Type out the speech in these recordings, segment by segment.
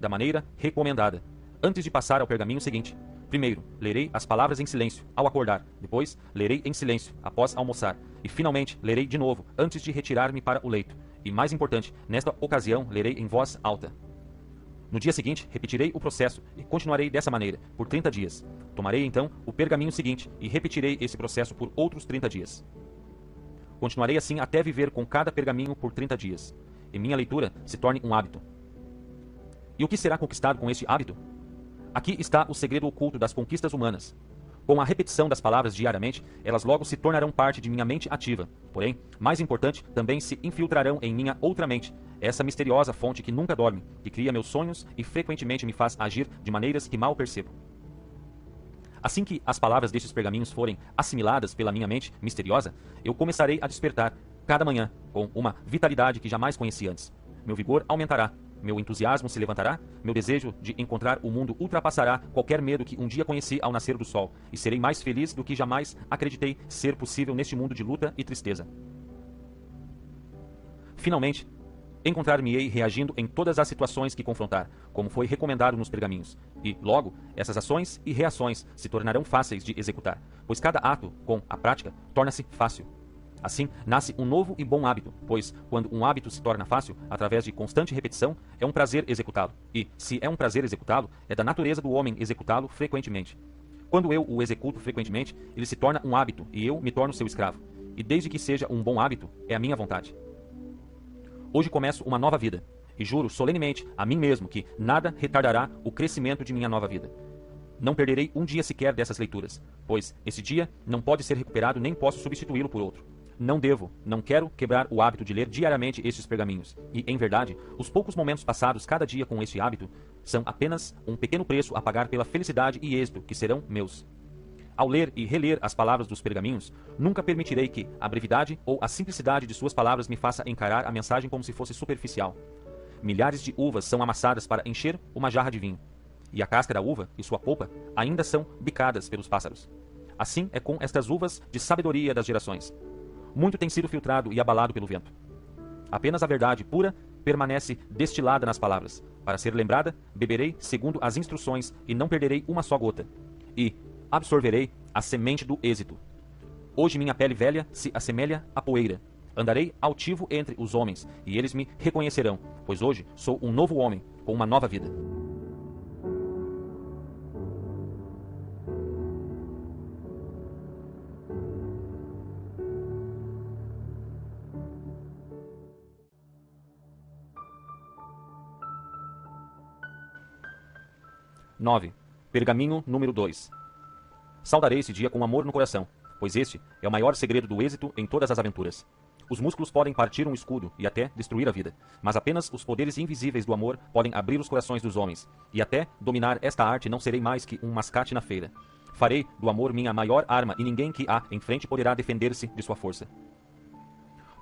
da maneira recomendada. Antes de passar ao pergaminho seguinte, primeiro, lerei as palavras em silêncio ao acordar, depois, lerei em silêncio após almoçar, e finalmente, lerei de novo antes de retirar-me para o leito. E mais importante, nesta ocasião, lerei em voz alta. No dia seguinte, repetirei o processo e continuarei dessa maneira, por 30 dias. Tomarei então o pergaminho seguinte e repetirei esse processo por outros 30 dias. Continuarei assim até viver com cada pergaminho por 30 dias, e minha leitura se torne um hábito. E o que será conquistado com este hábito? Aqui está o segredo oculto das conquistas humanas. Com a repetição das palavras diariamente, elas logo se tornarão parte de minha mente ativa. Porém, mais importante, também se infiltrarão em minha outra mente, essa misteriosa fonte que nunca dorme, que cria meus sonhos e frequentemente me faz agir de maneiras que mal percebo. Assim que as palavras destes pergaminhos forem assimiladas pela minha mente misteriosa, eu começarei a despertar cada manhã com uma vitalidade que jamais conheci antes. Meu vigor aumentará, meu entusiasmo se levantará, meu desejo de encontrar o mundo ultrapassará qualquer medo que um dia conheci ao nascer do sol, e serei mais feliz do que jamais acreditei ser possível neste mundo de luta e tristeza. Finalmente, encontrar-me-ei reagindo em todas as situações que confrontar, como foi recomendado nos pergaminhos. E, logo, essas ações e reações se tornarão fáceis de executar, pois cada ato, com a prática, torna-se fácil. Assim, nasce um novo e bom hábito, pois, quando um hábito se torna fácil, através de constante repetição, é um prazer executá-lo. E, se é um prazer executá-lo, é da natureza do homem executá-lo frequentemente. Quando eu o executo frequentemente, ele se torna um hábito e eu me torno seu escravo. E desde que seja um bom hábito, é a minha vontade. Hoje começo uma nova vida, e juro solenemente a mim mesmo que nada retardará o crescimento de minha nova vida. Não perderei um dia sequer dessas leituras, pois esse dia não pode ser recuperado nem posso substituí-lo por outro. Não devo, não quero quebrar o hábito de ler diariamente estes pergaminhos. E, em verdade, os poucos momentos passados cada dia com este hábito são apenas um pequeno preço a pagar pela felicidade e êxito que serão meus. Ao ler e reler as palavras dos pergaminhos, nunca permitirei que a brevidade ou a simplicidade de suas palavras me faça encarar a mensagem como se fosse superficial. Milhares de uvas são amassadas para encher uma jarra de vinho, e a casca da uva e sua polpa ainda são bicadas pelos pássaros. Assim é com estas uvas de sabedoria das gerações. Muito tem sido filtrado e abalado pelo vento. Apenas a verdade pura permanece destilada nas palavras. Para ser lembrada, beberei segundo as instruções e não perderei uma só gota. E absorverei a semente do êxito. Hoje minha pele velha se assemelha à poeira. Andarei altivo entre os homens, e eles me reconhecerão, pois hoje sou um novo homem, com uma nova vida. 9. Pergaminho número 2. Saudarei esse dia com amor no coração, pois este é o maior segredo do êxito em todas as aventuras. Os músculos podem partir um escudo e até destruir a vida, mas apenas os poderes invisíveis do amor podem abrir os corações dos homens, e até dominar esta arte não serei mais que um mascate na feira. Farei do amor minha maior arma e ninguém que há em frente poderá defender-se de sua força.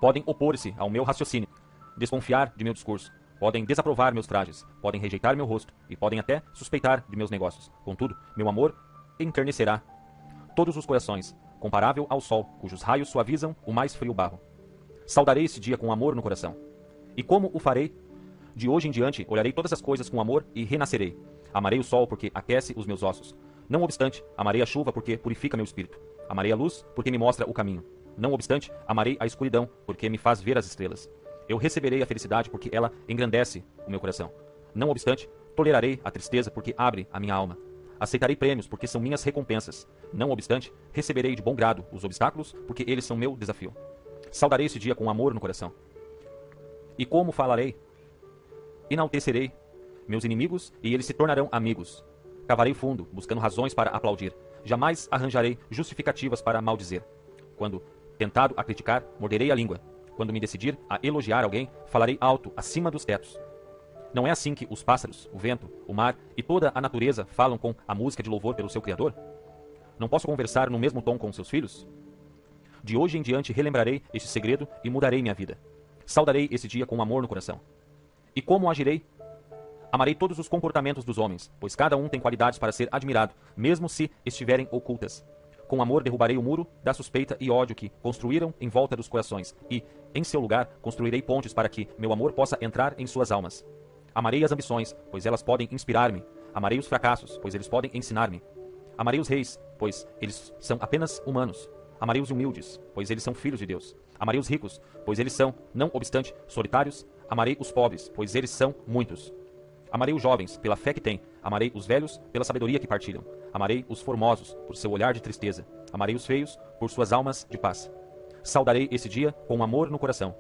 Podem opor-se ao meu raciocínio, desconfiar de meu discurso, Podem desaprovar meus trajes, podem rejeitar meu rosto e podem até suspeitar de meus negócios. Contudo, meu amor enternecerá todos os corações, comparável ao sol, cujos raios suavizam o mais frio barro. Saudarei esse dia com amor no coração. E como o farei? De hoje em diante, olharei todas as coisas com amor e renascerei. Amarei o sol porque aquece os meus ossos. Não obstante, amarei a chuva porque purifica meu espírito. Amarei a luz porque me mostra o caminho. Não obstante, amarei a escuridão porque me faz ver as estrelas. Eu receberei a felicidade porque ela engrandece o meu coração. Não obstante, tolerarei a tristeza porque abre a minha alma. Aceitarei prêmios porque são minhas recompensas. Não obstante, receberei de bom grado os obstáculos porque eles são meu desafio. Saudarei esse dia com amor no coração. E como falarei? Enaltecerei meus inimigos e eles se tornarão amigos. Cavarei fundo, buscando razões para aplaudir. Jamais arranjarei justificativas para maldizer. Quando tentado a criticar, morderei a língua. Quando me decidir a elogiar alguém, falarei alto, acima dos tetos. Não é assim que os pássaros, o vento, o mar e toda a natureza falam com a música de louvor pelo seu Criador? Não posso conversar no mesmo tom com seus filhos? De hoje em diante relembrarei este segredo e mudarei minha vida. Saudarei esse dia com amor no coração. E como agirei? Amarei todos os comportamentos dos homens, pois cada um tem qualidades para ser admirado, mesmo se estiverem ocultas. Com amor derrubarei o muro da suspeita e ódio que construíram em volta dos corações, e, em seu lugar, construirei pontes para que meu amor possa entrar em suas almas. Amarei as ambições, pois elas podem inspirar-me. Amarei os fracassos, pois eles podem ensinar-me. Amarei os reis, pois eles são apenas humanos. Amarei os humildes, pois eles são filhos de Deus. Amarei os ricos, pois eles são, não obstante, solitários. Amarei os pobres, pois eles são muitos. Amarei os jovens, pela fé que têm. Amarei os velhos, pela sabedoria que partilham. Amarei os formosos, por seu olhar de tristeza. Amarei os feios, por suas almas de paz. Saudarei esse dia com amor no coração.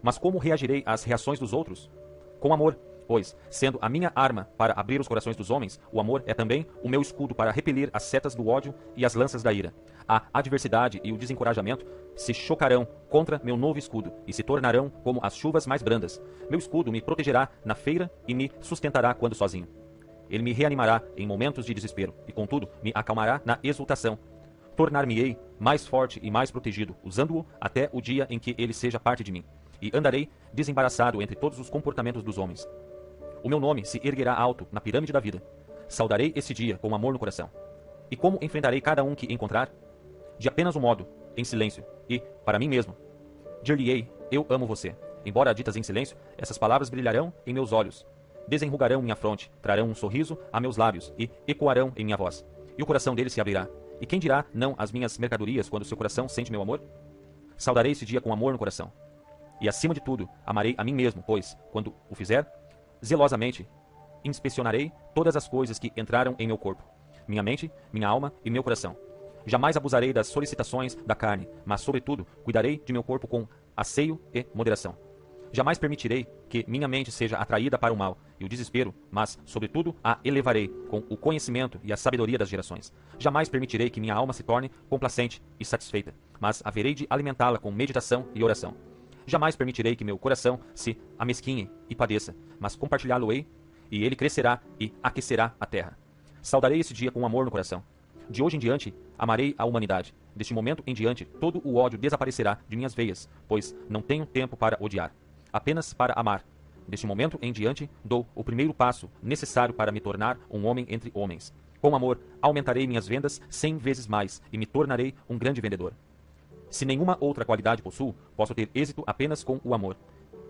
Mas como reagirei às reações dos outros? Com amor, pois, sendo a minha arma para abrir os corações dos homens, o amor é também o meu escudo para repelir as setas do ódio e as lanças da ira. A adversidade e o desencorajamento se chocarão contra meu novo escudo e se tornarão como as chuvas mais brandas. Meu escudo me protegerá na feira e me sustentará quando sozinho. Ele me reanimará em momentos de desespero e, contudo, me acalmará na exultação. Tornar-me-ei mais forte e mais protegido, usando-o até o dia em que ele seja parte de mim. E andarei desembaraçado entre todos os comportamentos dos homens. O meu nome se erguerá alto na pirâmide da vida. Saudarei esse dia com amor no coração. E como enfrentarei cada um que encontrar? De apenas um modo, em silêncio, e, para mim mesmo, dir-lhe-ei, eu amo você. Embora ditas em silêncio, essas palavras brilharão em meus olhos, desenrugarão minha fronte, trarão um sorriso a meus lábios e ecoarão em minha voz. E o coração dele se abrirá. E quem dirá não às minhas mercadorias quando seu coração sente meu amor? Saudarei esse dia com amor no coração. E acima de tudo, amarei a mim mesmo, pois, quando o fizer, zelosamente inspecionarei todas as coisas que entraram em meu corpo, minha mente, minha alma e meu coração. Jamais abusarei das solicitações da carne, mas, sobretudo, cuidarei de meu corpo com asseio e moderação. Jamais permitirei que minha mente seja atraída para o mal e o desespero, mas, sobretudo, a elevarei com o conhecimento e a sabedoria das gerações. Jamais permitirei que minha alma se torne complacente e satisfeita, mas haverei de alimentá-la com meditação e oração. Jamais permitirei que meu coração se amesquinhe e padeça, mas compartilhá-lo-ei, e ele crescerá e aquecerá a terra. Saudarei esse dia com amor no coração. De hoje em diante, amarei a humanidade. Deste momento em diante, todo o ódio desaparecerá de minhas veias, pois não tenho tempo para odiar apenas para amar. Deste momento em diante, dou o primeiro passo necessário para me tornar um homem entre homens. Com amor, aumentarei minhas vendas cem vezes mais e me tornarei um grande vendedor. Se nenhuma outra qualidade possuo, posso ter êxito apenas com o amor.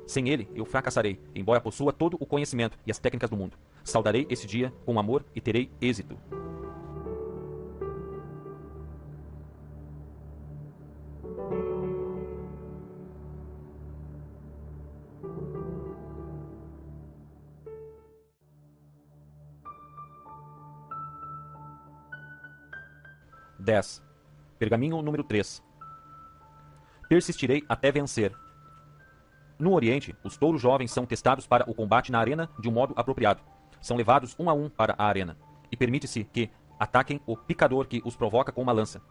Sem ele, eu fracassarei, embora possua todo o conhecimento e as técnicas do mundo. Saudarei esse dia com amor e terei êxito. 10. Pergaminho número 3. Persistirei até vencer. No Oriente, os touros jovens são testados para o combate na arena de um modo apropriado. São levados um a um para a arena. E permite-se que ataquem o picador que os provoca com uma lança.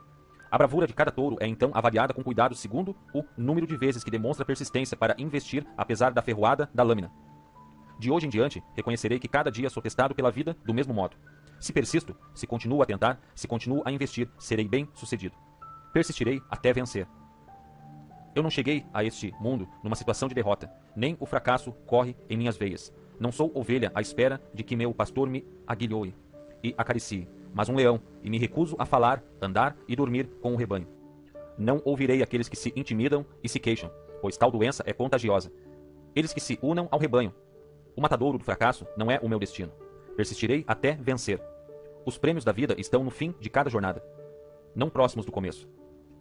A bravura de cada touro é então avaliada com cuidado segundo o número de vezes que demonstra persistência para investir apesar da ferroada da lâmina. De hoje em diante, reconhecerei que cada dia sou testado pela vida do mesmo modo. Se persisto, se continuo a tentar, se continuo a investir, serei bem sucedido. Persistirei até vencer. Eu não cheguei a este mundo numa situação de derrota, nem o fracasso corre em minhas veias. Não sou ovelha à espera de que meu pastor me aguilhoe e acaricie, mas um leão, e me recuso a falar, andar e dormir com o rebanho. Não ouvirei aqueles que se intimidam e se queixam, pois tal doença é contagiosa. Eles que se unam ao rebanho. O matadouro do fracasso não é o meu destino. Persistirei até vencer. Os prêmios da vida estão no fim de cada jornada, não próximos do começo.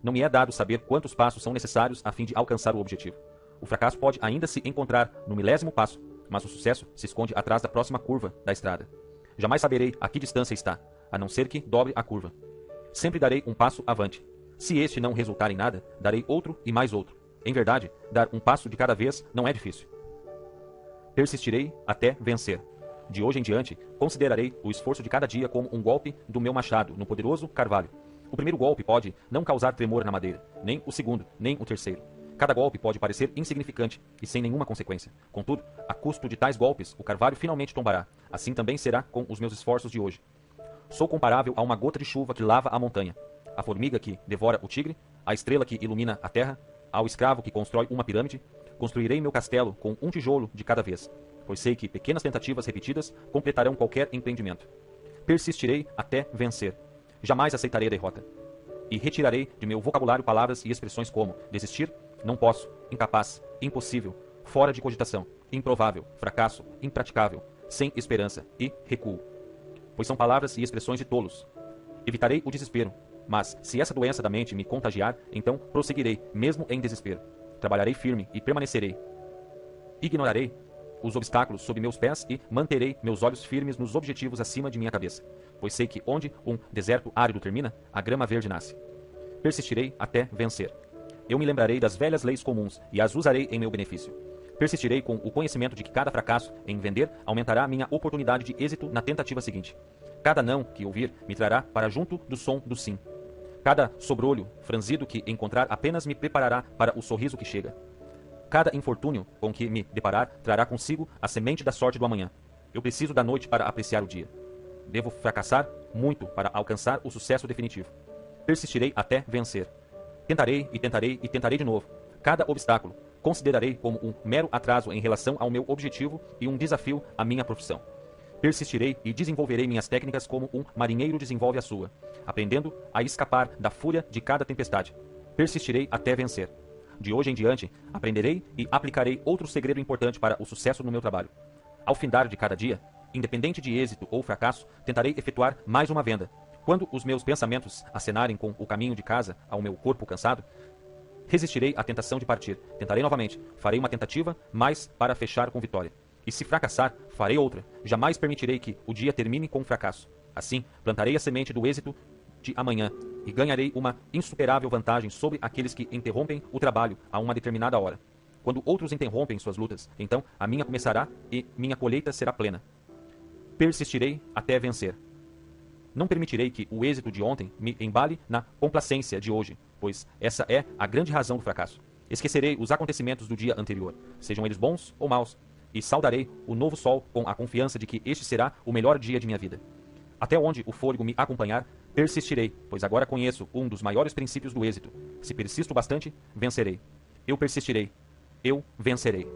Não me é dado saber quantos passos são necessários a fim de alcançar o objetivo. O fracasso pode ainda se encontrar no milésimo passo, mas o sucesso se esconde atrás da próxima curva da estrada. Jamais saberei a que distância está, a não ser que dobre a curva. Sempre darei um passo avante. Se este não resultar em nada, darei outro e mais outro. Em verdade, dar um passo de cada vez não é difícil. Persistirei até vencer. De hoje em diante, considerarei o esforço de cada dia como um golpe do meu machado no poderoso carvalho. O primeiro golpe pode não causar tremor na madeira, nem o segundo, nem o terceiro. Cada golpe pode parecer insignificante e sem nenhuma consequência. Contudo, a custo de tais golpes, o carvalho finalmente tombará. Assim também será com os meus esforços de hoje. Sou comparável a uma gota de chuva que lava a montanha, a formiga que devora o tigre, a estrela que ilumina a terra, ao escravo que constrói uma pirâmide. Construirei meu castelo com um tijolo de cada vez pois sei que pequenas tentativas repetidas completarão qualquer empreendimento. Persistirei até vencer. Jamais aceitarei a derrota. E retirarei de meu vocabulário palavras e expressões como desistir, não posso, incapaz, impossível, fora de cogitação, improvável, fracasso, impraticável, sem esperança e recuo. Pois são palavras e expressões de tolos. Evitarei o desespero, mas se essa doença da mente me contagiar, então prosseguirei, mesmo em desespero. Trabalharei firme e permanecerei. Ignorarei os obstáculos sob meus pés e manterei meus olhos firmes nos objetivos acima de minha cabeça, pois sei que onde um deserto árido termina, a grama verde nasce. Persistirei até vencer. Eu me lembrarei das velhas leis comuns e as usarei em meu benefício. Persistirei com o conhecimento de que cada fracasso em vender aumentará minha oportunidade de êxito na tentativa seguinte. Cada não que ouvir me trará para junto do som do sim. Cada sobrolho franzido que encontrar apenas me preparará para o sorriso que chega. Cada infortúnio com que me deparar trará consigo a semente da sorte do amanhã. Eu preciso da noite para apreciar o dia. Devo fracassar muito para alcançar o sucesso definitivo. Persistirei até vencer. Tentarei e tentarei e tentarei de novo. Cada obstáculo considerarei como um mero atraso em relação ao meu objetivo e um desafio à minha profissão. Persistirei e desenvolverei minhas técnicas como um marinheiro desenvolve a sua, aprendendo a escapar da fúria de cada tempestade. Persistirei até vencer. De hoje em diante, aprenderei e aplicarei outro segredo importante para o sucesso no meu trabalho. Ao findar de cada dia, independente de êxito ou fracasso, tentarei efetuar mais uma venda, quando os meus pensamentos acenarem com o caminho de casa ao meu corpo cansado, resistirei à tentação de partir. Tentarei novamente. Farei uma tentativa, mas para fechar com vitória. E se fracassar, farei outra. Jamais permitirei que o dia termine com um fracasso. Assim, plantarei a semente do êxito de amanhã e ganharei uma insuperável vantagem sobre aqueles que interrompem o trabalho a uma determinada hora. Quando outros interrompem suas lutas, então a minha começará e minha colheita será plena. Persistirei até vencer. Não permitirei que o êxito de ontem me embale na complacência de hoje, pois essa é a grande razão do fracasso. Esquecerei os acontecimentos do dia anterior, sejam eles bons ou maus, e saudarei o novo sol com a confiança de que este será o melhor dia de minha vida. Até onde o fôlego me acompanhar, persistirei, pois agora conheço um dos maiores princípios do êxito. Se persisto bastante, vencerei. Eu persistirei. Eu vencerei.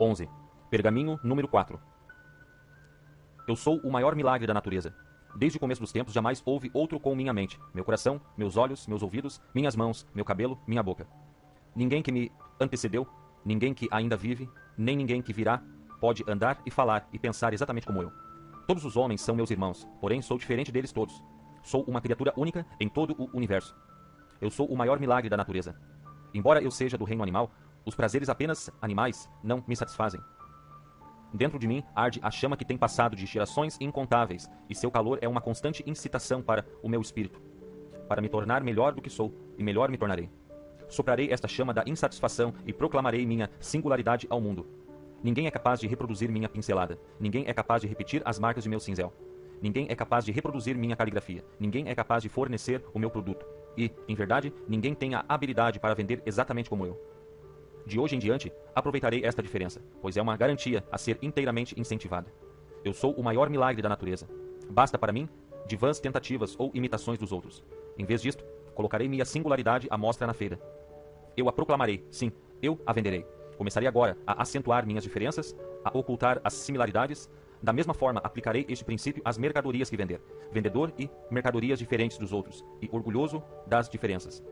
11. Pergaminho número 4. Eu sou o maior milagre da natureza. Desde o começo dos tempos jamais houve outro com minha mente, meu coração, meus olhos, meus ouvidos, minhas mãos, meu cabelo, minha boca. Ninguém que me antecedeu, ninguém que ainda vive, nem ninguém que virá, pode andar e falar e pensar exatamente como eu. Todos os homens são meus irmãos, porém sou diferente deles todos. Sou uma criatura única em todo o universo. Eu sou o maior milagre da natureza. Embora eu seja do reino animal, os prazeres apenas animais não me satisfazem. Dentro de mim arde a chama que tem passado de gerações incontáveis, e seu calor é uma constante incitação para o meu espírito, para me tornar melhor do que sou, e melhor me tornarei. Soprarei esta chama da insatisfação e proclamarei minha singularidade ao mundo. Ninguém é capaz de reproduzir minha pincelada. Ninguém é capaz de repetir as marcas de meu cinzel. Ninguém é capaz de reproduzir minha caligrafia. Ninguém é capaz de fornecer o meu produto. E, em verdade, ninguém tem a habilidade para vender exatamente como eu. De hoje em diante, aproveitarei esta diferença, pois é uma garantia a ser inteiramente incentivada. Eu sou o maior milagre da natureza. Basta para mim de vãs tentativas ou imitações dos outros. Em vez disto, colocarei minha singularidade à mostra na feira. Eu a proclamarei, sim, eu a venderei. Começarei agora a acentuar minhas diferenças, a ocultar as similaridades. Da mesma forma, aplicarei este princípio às mercadorias que vender, vendedor e mercadorias diferentes dos outros, e orgulhoso das diferenças.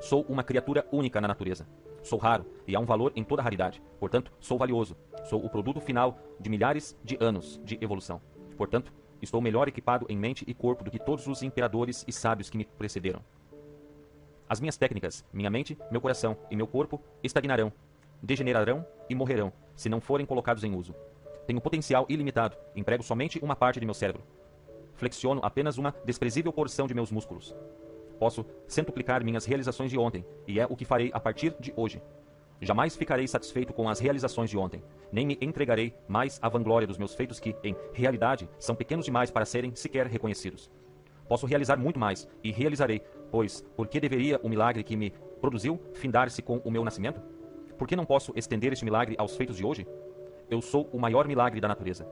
Sou uma criatura única na natureza. Sou raro e há um valor em toda raridade. Portanto, sou valioso. Sou o produto final de milhares de anos de evolução. Portanto, estou melhor equipado em mente e corpo do que todos os imperadores e sábios que me precederam. As minhas técnicas, minha mente, meu coração e meu corpo estagnarão, degenerarão e morrerão se não forem colocados em uso. Tenho potencial ilimitado, emprego somente uma parte de meu cérebro. Flexiono apenas uma desprezível porção de meus músculos. Posso centuplicar minhas realizações de ontem, e é o que farei a partir de hoje. Jamais ficarei satisfeito com as realizações de ontem, nem me entregarei mais à vanglória dos meus feitos que, em realidade, são pequenos demais para serem sequer reconhecidos. Posso realizar muito mais, e realizarei, pois por que deveria o milagre que me produziu findar-se com o meu nascimento? Por que não posso estender este milagre aos feitos de hoje? Eu sou o maior milagre da natureza.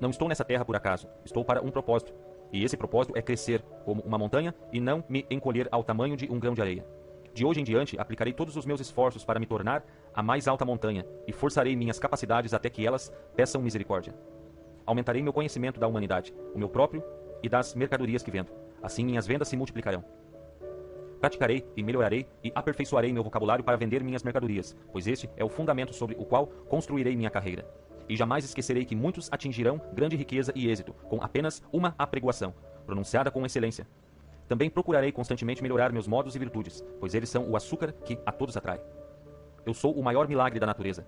Não estou nessa terra por acaso, estou para um propósito. E esse propósito é crescer como uma montanha e não me encolher ao tamanho de um grão de areia. De hoje em diante, aplicarei todos os meus esforços para me tornar a mais alta montanha e forçarei minhas capacidades até que elas peçam misericórdia. Aumentarei meu conhecimento da humanidade, o meu próprio e das mercadorias que vendo. Assim minhas vendas se multiplicarão. Praticarei e melhorarei e aperfeiçoarei meu vocabulário para vender minhas mercadorias, pois este é o fundamento sobre o qual construirei minha carreira. E jamais esquecerei que muitos atingirão grande riqueza e êxito com apenas uma apregoação, pronunciada com excelência. Também procurarei constantemente melhorar meus modos e virtudes, pois eles são o açúcar que a todos atrai. Eu sou o maior milagre da natureza.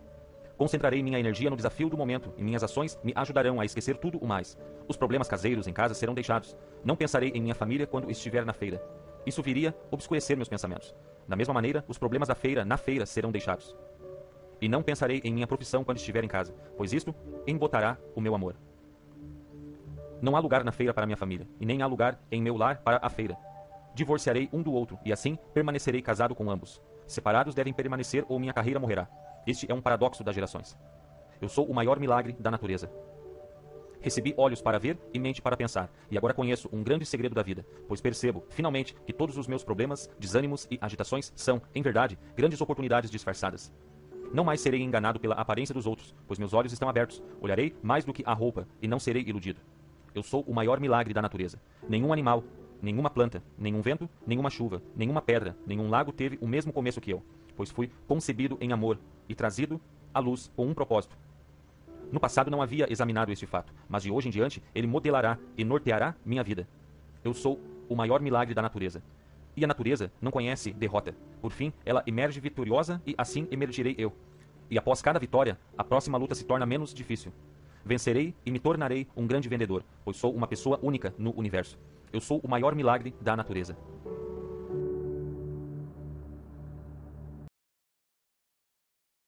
Concentrarei minha energia no desafio do momento e minhas ações me ajudarão a esquecer tudo o mais. Os problemas caseiros em casa serão deixados. Não pensarei em minha família quando estiver na feira. Isso viria obscurecer meus pensamentos. Da mesma maneira, os problemas da feira na feira serão deixados. E não pensarei em minha profissão quando estiver em casa, pois isto embotará o meu amor. Não há lugar na feira para minha família, e nem há lugar em meu lar para a feira. Divorciarei um do outro, e assim permanecerei casado com ambos. Separados devem permanecer ou minha carreira morrerá. Este é um paradoxo das gerações. Eu sou o maior milagre da natureza. Recebi olhos para ver e mente para pensar, e agora conheço um grande segredo da vida, pois percebo, finalmente, que todos os meus problemas, desânimos e agitações são, em verdade, grandes oportunidades disfarçadas. Não mais serei enganado pela aparência dos outros, pois meus olhos estão abertos. Olharei mais do que a roupa e não serei iludido. Eu sou o maior milagre da natureza. Nenhum animal, nenhuma planta, nenhum vento, nenhuma chuva, nenhuma pedra, nenhum lago teve o mesmo começo que eu, pois fui concebido em amor e trazido à luz com um propósito. No passado não havia examinado este fato, mas de hoje em diante ele modelará e norteará minha vida. Eu sou o maior milagre da natureza. E a natureza não conhece derrota. Por fim, ela emerge vitoriosa e assim emergirei eu. E após cada vitória, a próxima luta se torna menos difícil. Vencerei e me tornarei um grande vendedor, pois sou uma pessoa única no universo. Eu sou o maior milagre da natureza.